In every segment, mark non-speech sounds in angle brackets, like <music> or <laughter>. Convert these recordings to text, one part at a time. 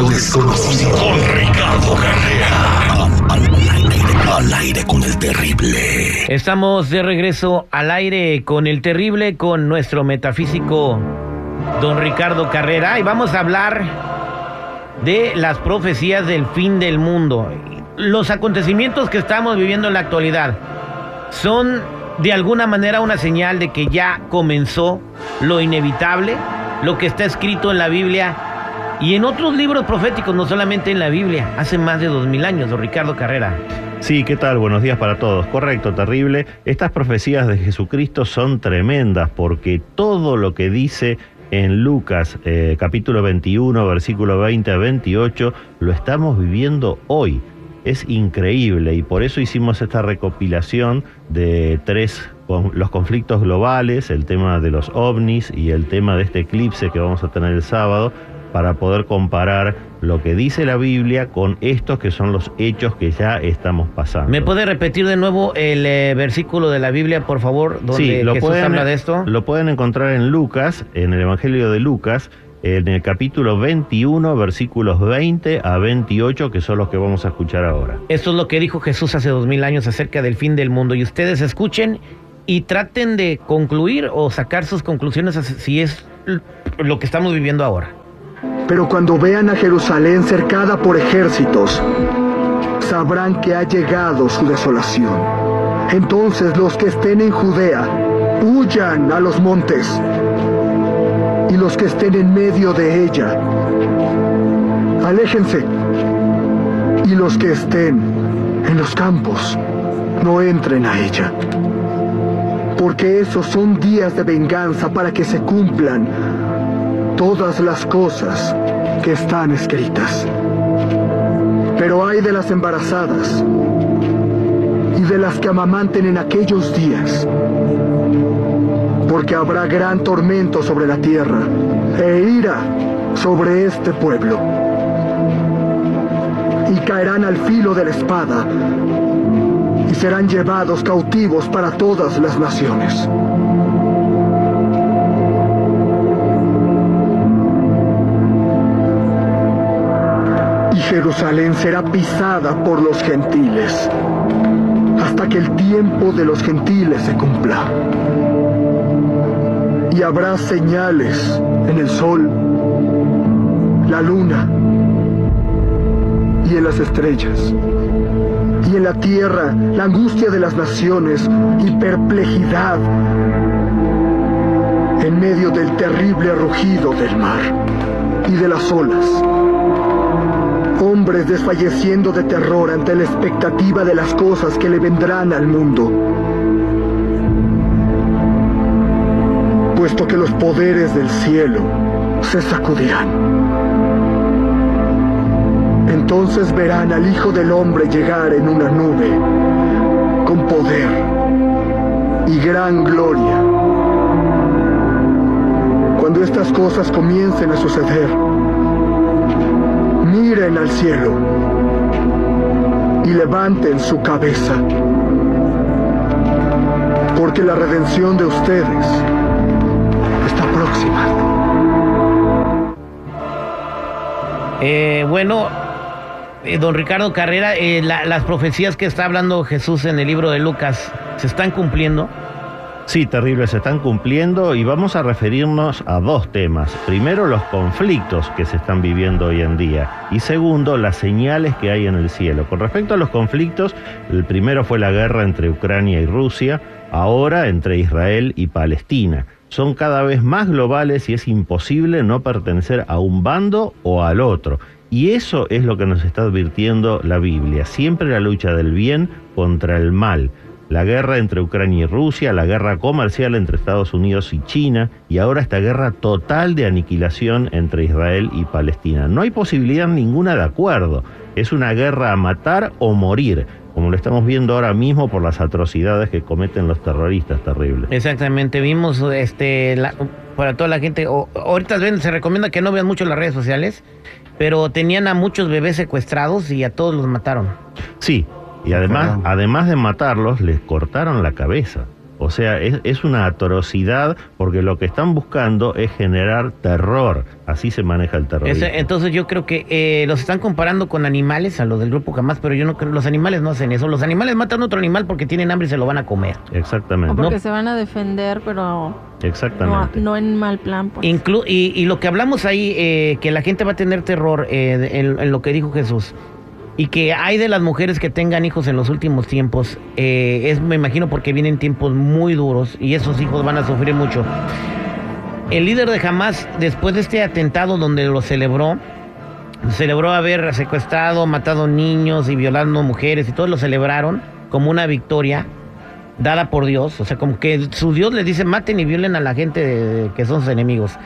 lo Ricardo Carrera. Al, aire con el terrible. Estamos de regreso al aire con el terrible, con nuestro metafísico don Ricardo Carrera. Y vamos a hablar de las profecías del fin del mundo. Los acontecimientos que estamos viviendo en la actualidad son de alguna manera una señal de que ya comenzó lo inevitable, lo que está escrito en la Biblia y en otros libros proféticos, no solamente en la Biblia, hace más de dos mil años, don Ricardo Carrera. Sí, ¿qué tal? Buenos días para todos. Correcto, terrible. Estas profecías de Jesucristo son tremendas porque todo lo que dice en Lucas eh, capítulo 21, versículo 20 a 28, lo estamos viviendo hoy. Es increíble y por eso hicimos esta recopilación de tres, los conflictos globales, el tema de los ovnis y el tema de este eclipse que vamos a tener el sábado, para poder comparar lo que dice la Biblia con estos que son los hechos que ya estamos pasando. ¿Me puede repetir de nuevo el eh, versículo de la Biblia, por favor, donde sí, lo Jesús pueden, habla de esto? Lo pueden encontrar en Lucas, en el Evangelio de Lucas, en el capítulo 21, versículos 20 a 28, que son los que vamos a escuchar ahora. Esto es lo que dijo Jesús hace dos mil años acerca del fin del mundo. Y ustedes escuchen y traten de concluir o sacar sus conclusiones si es lo que estamos viviendo ahora. Pero cuando vean a Jerusalén cercada por ejércitos, sabrán que ha llegado su desolación. Entonces los que estén en Judea, huyan a los montes. Y los que estén en medio de ella, aléjense. Y los que estén en los campos, no entren a ella. Porque esos son días de venganza para que se cumplan todas las cosas que están escritas. Pero hay de las embarazadas y de las que amamanten en aquellos días, porque habrá gran tormento sobre la tierra e ira sobre este pueblo. Y caerán al filo de la espada y serán llevados cautivos para todas las naciones. Jerusalén será pisada por los gentiles hasta que el tiempo de los gentiles se cumpla. Y habrá señales en el sol, la luna y en las estrellas. Y en la tierra la angustia de las naciones y perplejidad en medio del terrible rugido del mar y de las olas hombres desfalleciendo de terror ante la expectativa de las cosas que le vendrán al mundo. Puesto que los poderes del cielo se sacudirán. Entonces verán al Hijo del Hombre llegar en una nube con poder y gran gloria. Cuando estas cosas comiencen a suceder, miren al cielo y levanten su cabeza, porque la redención de ustedes está próxima. Eh, bueno, eh, don Ricardo Carrera, eh, la, las profecías que está hablando Jesús en el libro de Lucas, ¿se están cumpliendo? Sí, terrible, se están cumpliendo y vamos a referirnos a dos temas. Primero, los conflictos que se están viviendo hoy en día y segundo, las señales que hay en el cielo. Con respecto a los conflictos, el primero fue la guerra entre Ucrania y Rusia, ahora entre Israel y Palestina. Son cada vez más globales y es imposible no pertenecer a un bando o al otro. Y eso es lo que nos está advirtiendo la Biblia, siempre la lucha del bien contra el mal la guerra entre Ucrania y Rusia, la guerra comercial entre Estados Unidos y China y ahora esta guerra total de aniquilación entre Israel y Palestina. No hay posibilidad ninguna de acuerdo. Es una guerra a matar o morir, como lo estamos viendo ahora mismo por las atrocidades que cometen los terroristas terribles. Exactamente, vimos este para toda la gente, ahorita se recomienda que no vean mucho las redes sociales, pero tenían a muchos bebés secuestrados y a todos los mataron. Sí, y además, además de matarlos, les cortaron la cabeza. O sea, es, es, una atrocidad porque lo que están buscando es generar terror. Así se maneja el terror. Entonces yo creo que eh, los están comparando con animales, a los del grupo jamás, pero yo no creo, los animales no hacen eso. Los animales matan a otro animal porque tienen hambre y se lo van a comer. Exactamente. O porque se van a defender, pero Exactamente. No, en mal plan. Pues. Inclu y, y, lo que hablamos ahí, eh, que la gente va a tener terror eh, en, en lo que dijo Jesús y que hay de las mujeres que tengan hijos en los últimos tiempos, eh, es me imagino porque vienen tiempos muy duros y esos hijos van a sufrir mucho. El líder de Hamas, después de este atentado donde lo celebró, celebró haber secuestrado, matado niños y violando mujeres y todos lo celebraron como una victoria dada por Dios. O sea, como que su Dios les dice maten y violen a la gente que son sus enemigos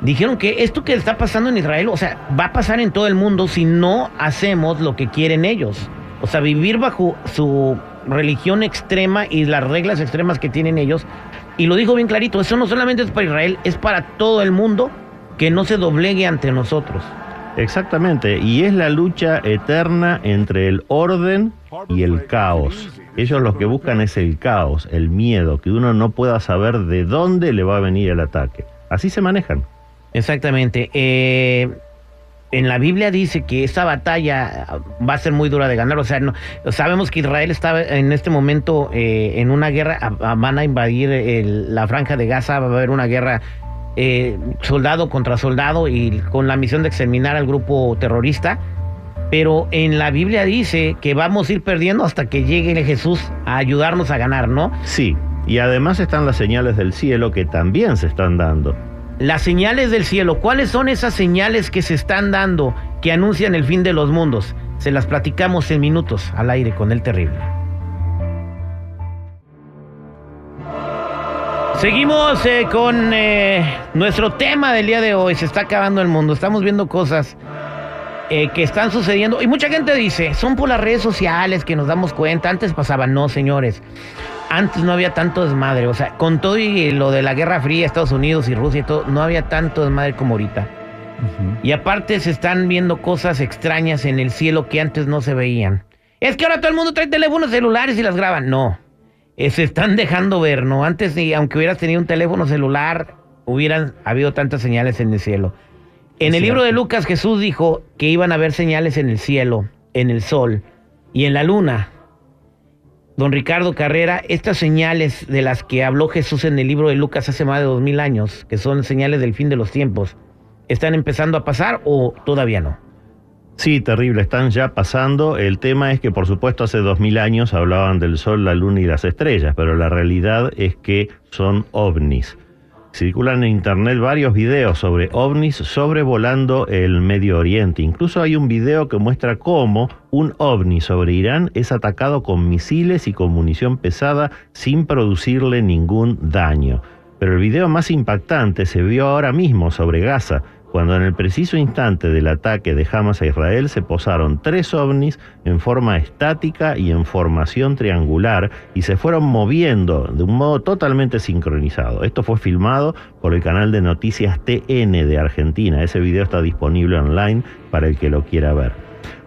dijeron que esto que está pasando en Israel, o sea, va a pasar en todo el mundo si no hacemos lo que quieren ellos. O sea, vivir bajo su religión extrema y las reglas extremas que tienen ellos. Y lo dijo bien clarito, eso no solamente es para Israel, es para todo el mundo que no se doblegue ante nosotros. Exactamente, y es la lucha eterna entre el orden y el caos. Ellos lo que buscan es el caos, el miedo, que uno no pueda saber de dónde le va a venir el ataque. Así se manejan. Exactamente. Eh, en la Biblia dice que esta batalla va a ser muy dura de ganar. O sea, no, sabemos que Israel está en este momento eh, en una guerra, van a invadir la franja de Gaza, va a haber una guerra eh, soldado contra soldado y con la misión de exterminar al grupo terrorista. Pero en la Biblia dice que vamos a ir perdiendo hasta que llegue Jesús a ayudarnos a ganar, ¿no? Sí, y además están las señales del cielo que también se están dando las señales del cielo. ¿Cuáles son esas señales que se están dando que anuncian el fin de los mundos? Se las platicamos en minutos al aire con el terrible. Seguimos eh, con eh, nuestro tema del día de hoy. Se está acabando el mundo. Estamos viendo cosas eh, que están sucediendo. Y mucha gente dice, son por las redes sociales que nos damos cuenta. Antes pasaba, no, señores antes no había tanto desmadre. O sea, con todo y lo de la Guerra Fría, Estados Unidos y Rusia y todo, no había tanto desmadre como ahorita. Y aparte se están viendo cosas extrañas en el cielo que antes no se veían. Es que ahora todo el mundo trae teléfonos celulares y las graban. No. Eh, se están dejando ver, ¿no? Antes, aunque hubieras tenido un teléfono celular, hubieran habido tantas señales en el cielo. En el libro de Lucas, Jesús dijo que iban a haber señales en el cielo, en el sol y en la luna don Ricardo Carrera, estas señales de las que habló Jesús en el libro de Lucas hace más de dos mil años, que son señales del fin de los tiempos, ¿están empezando a pasar o todavía no? Sí, terrible, están ya pasando. El tema es que, por supuesto, hace dos mil años hablaban del sol, la luna y las estrellas, pero la realidad es que son ovnis. Circulan en internet varios videos sobre ovnis sobrevolando el Medio Oriente. Incluso hay un video que muestra cómo un ovni sobre Irán es atacado con misiles y con munición pesada sin producirle ningún daño. Pero el video más impactante se vio ahora mismo sobre Gaza, cuando en el preciso instante del ataque de Hamas a Israel se posaron tres ovnis en forma estática y en formación triangular y se fueron moviendo de un modo totalmente sincronizado. Esto fue filmado por el canal de noticias TN de Argentina. Ese video está disponible online para el que lo quiera ver.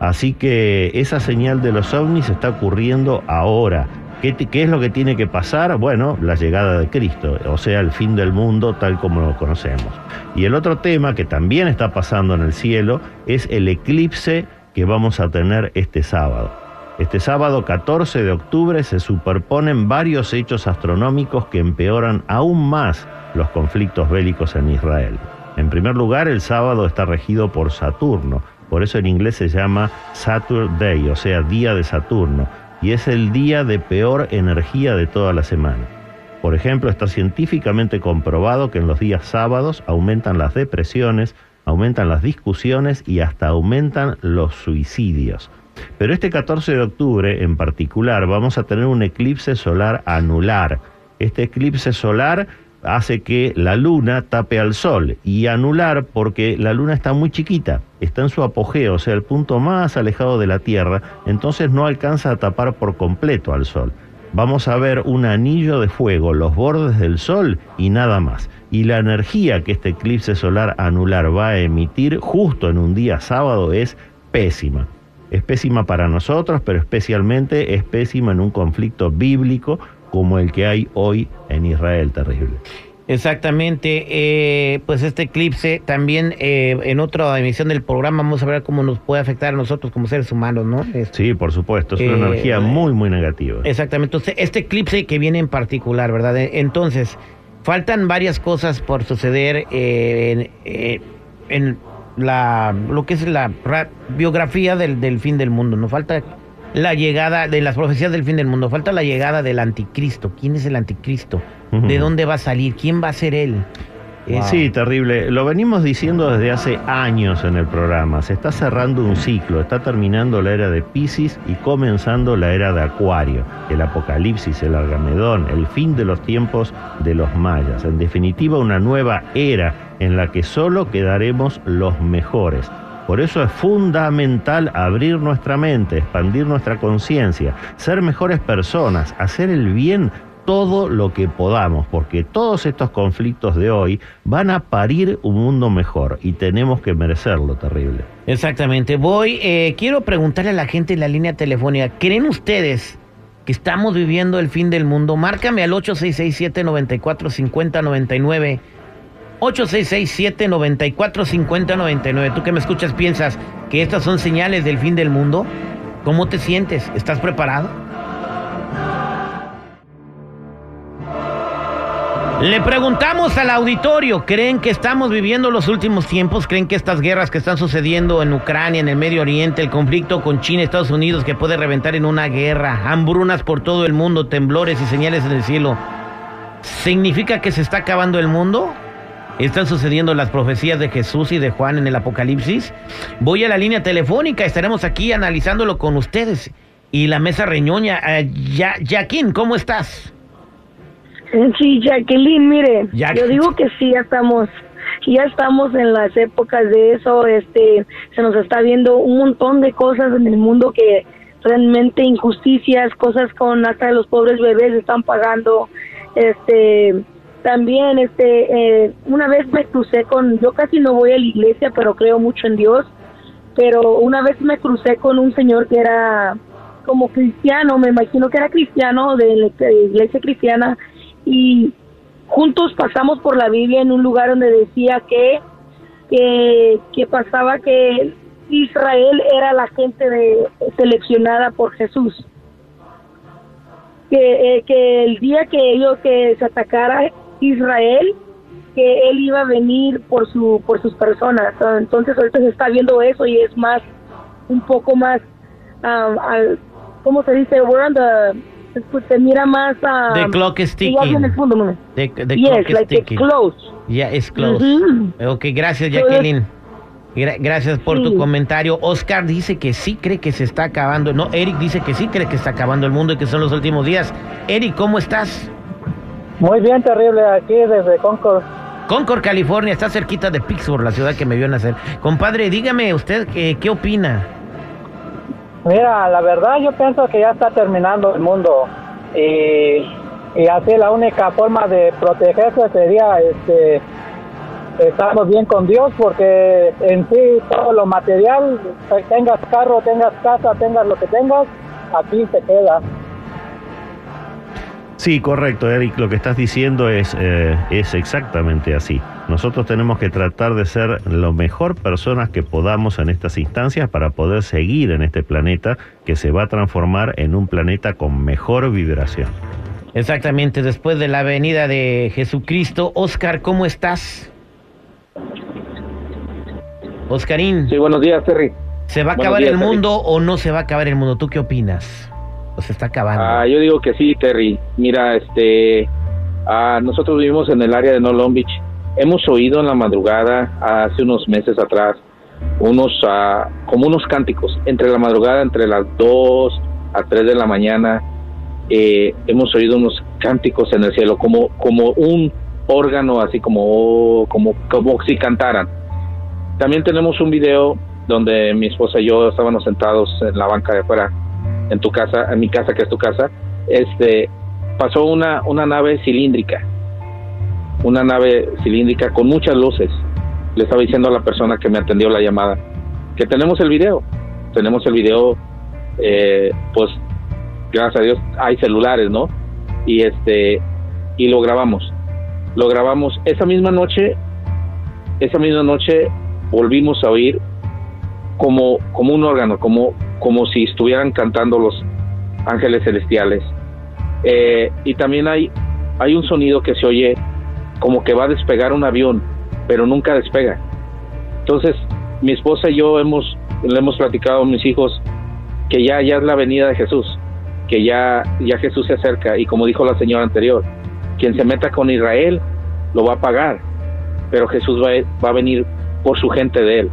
Así que esa señal de los ovnis está ocurriendo ahora. ¿Qué, ¿Qué, es lo que tiene que pasar? Bueno, la llegada de Cristo, o sea, el fin del mundo tal como lo conocemos. Y el otro tema que también está pasando en el cielo es el eclipse que vamos a tener este sábado. Este sábado 14 de octubre se superponen varios hechos astronómicos que empeoran aún más los conflictos bélicos en Israel. En primer lugar, el sábado está regido por Saturno, por eso en inglés se llama Saturday, Day, o sea, día de Saturno, y es el día de peor energía de toda la semana. Por ejemplo, está científicamente comprobado que en los días sábados aumentan las depresiones, aumentan las discusiones y hasta aumentan los suicidios. Pero este 14 de octubre en particular vamos a tener un eclipse solar anular. Este eclipse solar hace que la luna tape al sol y anular porque la luna está muy chiquita, está en su apogeo, o sea, el punto más alejado de la Tierra, entonces no alcanza a tapar por completo al sol vamos a ver un anillo de fuego, los bordes del Sol y nada más. Y la energía que este eclipse solar anular va a emitir justo en un día sábado es pésima. Es pésima para nosotros, pero especialmente es pésima en un conflicto bíblico como el que hay hoy en Israel, terrible. Exactamente, eh, pues este eclipse también eh, en otra emisión del programa vamos a ver cómo nos puede afectar a nosotros como seres humanos, ¿no? sí, por supuesto, es una eh, energía muy, muy negativa. Exactamente, entonces este eclipse que viene en particular, ¿verdad? Entonces, faltan varias cosas por suceder en, en, la, lo que es la biografía del, del fin del mundo, ¿no? Falta la llegada de las profecías del fin del mundo, falta la llegada del anticristo. ¿Quién es el anticristo? ¿De dónde va a salir? ¿Quién va a ser él? Sí, terrible. Lo venimos diciendo desde hace años en el programa. Se está cerrando un ciclo, está terminando la era de Pisces y comenzando la era de Acuario. El apocalipsis, el argamedón, el fin de los tiempos de los mayas. En definitiva, una nueva era en la que solo quedaremos los mejores. Por eso es fundamental abrir nuestra mente, expandir nuestra conciencia, ser mejores personas, hacer el bien todo lo que podamos, porque todos estos conflictos de hoy van a parir un mundo mejor y tenemos que merecerlo terrible. Exactamente. Voy, eh, quiero preguntarle a la gente en la línea telefónica, ¿creen ustedes que estamos viviendo el fin del mundo? Márcame al 8667-945099. 8667-945099. Tú que me escuchas, ¿piensas que estas son señales del fin del mundo? ¿Cómo te sientes? ¿Estás preparado? Le preguntamos al auditorio, ¿creen que estamos viviendo los últimos tiempos? ¿Creen que estas guerras que están sucediendo en Ucrania, en el Medio Oriente, el conflicto con China Estados Unidos que puede reventar en una guerra, hambrunas por todo el mundo, temblores y señales en el cielo, significa que se está acabando el mundo? ¿Están sucediendo las profecías de Jesús y de Juan en el Apocalipsis? Voy a la línea telefónica, estaremos aquí analizándolo con ustedes. Y la mesa reñoña, eh, ya, Jaquín, ¿cómo estás? Sí, Jacqueline, mire, yo digo que sí, ya estamos, ya estamos en las épocas de eso, este, se nos está viendo un montón de cosas en el mundo que realmente injusticias, cosas con hasta los pobres bebés están pagando, este, también, este, eh, una vez me crucé con, yo casi no voy a la iglesia, pero creo mucho en Dios, pero una vez me crucé con un señor que era como cristiano, me imagino que era cristiano de la iglesia cristiana, y juntos pasamos por la Biblia en un lugar donde decía que, que, pasaba que Israel era la gente de, seleccionada por Jesús. Que, eh, que el día que ellos que se atacara Israel, que él iba a venir por su por sus personas. Entonces ahorita se está viendo eso y es más un poco más um, al, ¿cómo se dice? We're on the pues se mira más a... The clock is ticking. En el fondo, ¿no? The, the yes, clock like is ticking. close. Yeah, it's close. Ok, gracias Jacqueline. gracias por tu comentario. Oscar dice que sí cree que se está acabando. No, Eric dice que sí cree que está acabando el mundo y que son los últimos días. Eric, ¿cómo estás? Muy bien, terrible, aquí desde Concord. Concord, California, está cerquita de Pittsburgh, la ciudad que me vio nacer. Compadre, dígame usted qué, qué opina. Mira, la verdad yo pienso que ya está terminando el mundo y, y así la única forma de protegerse sería este estamos bien con Dios porque en sí todo lo material, tengas carro, tengas casa, tengas lo que tengas, aquí se queda. Sí, correcto, Eric. Lo que estás diciendo es, eh, es exactamente así. Nosotros tenemos que tratar de ser lo mejor personas que podamos en estas instancias para poder seguir en este planeta que se va a transformar en un planeta con mejor vibración. Exactamente, después de la venida de Jesucristo. Oscar, ¿cómo estás? Oscarín. Sí, buenos días, Terry. ¿Se va a acabar el mundo o no se va a acabar el mundo? ¿Tú qué opinas? ¿O se está acabando? Ah, yo digo que sí, Terry. Mira, este, ah, nosotros vivimos en el área de No Long Beach. Hemos oído en la madrugada, hace unos meses atrás, unos, ah, como unos cánticos, entre la madrugada, entre las 2 a 3 de la mañana, eh, hemos oído unos cánticos en el cielo, como, como un órgano, así como, como, como si cantaran. También tenemos un video donde mi esposa y yo estábamos sentados en la banca de afuera en tu casa, en mi casa que es tu casa, este pasó una, una nave cilíndrica, una nave cilíndrica con muchas luces. Le estaba diciendo a la persona que me atendió la llamada que tenemos el video, tenemos el video, eh, pues gracias a Dios hay celulares, ¿no? y este y lo grabamos. Lo grabamos esa misma noche, esa misma noche volvimos a oír como, como un órgano, como, como si estuvieran cantando los ángeles celestiales. Eh, y también hay, hay un sonido que se oye como que va a despegar un avión, pero nunca despega. Entonces, mi esposa y yo hemos, le hemos platicado a mis hijos que ya, ya es la venida de Jesús, que ya, ya Jesús se acerca y como dijo la señora anterior, quien se meta con Israel lo va a pagar, pero Jesús va, va a venir por su gente de él.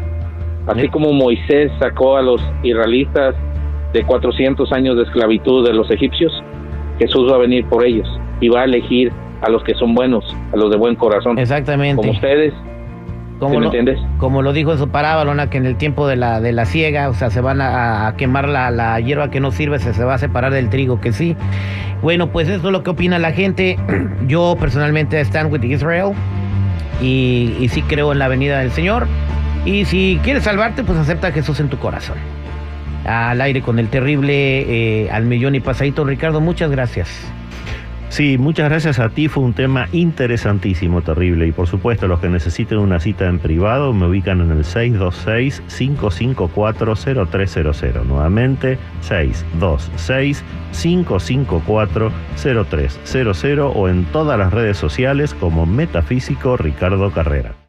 Así como Moisés sacó a los israelitas de 400 años de esclavitud de los egipcios, Jesús va a venir por ellos y va a elegir a los que son buenos, a los de buen corazón. Exactamente. Como ustedes. Como, lo, entiendes? como lo dijo su parábola, que en el tiempo de la, de la siega, o sea, se van a, quemar la, la, hierba que no sirve, se, se va a separar del trigo que sí. Bueno, pues eso es lo que opina la gente. <clears throat> Yo personalmente stand with Israel y, y sí creo en la venida del Señor. Y si quieres salvarte, pues acepta a Jesús en tu corazón. Al aire con el terrible, eh, al millón y pasadito. Ricardo, muchas gracias. Sí, muchas gracias a ti. Fue un tema interesantísimo, terrible. Y por supuesto, los que necesiten una cita en privado me ubican en el 626-554-0300. Nuevamente, 626-554-0300 o en todas las redes sociales como Metafísico Ricardo Carrera.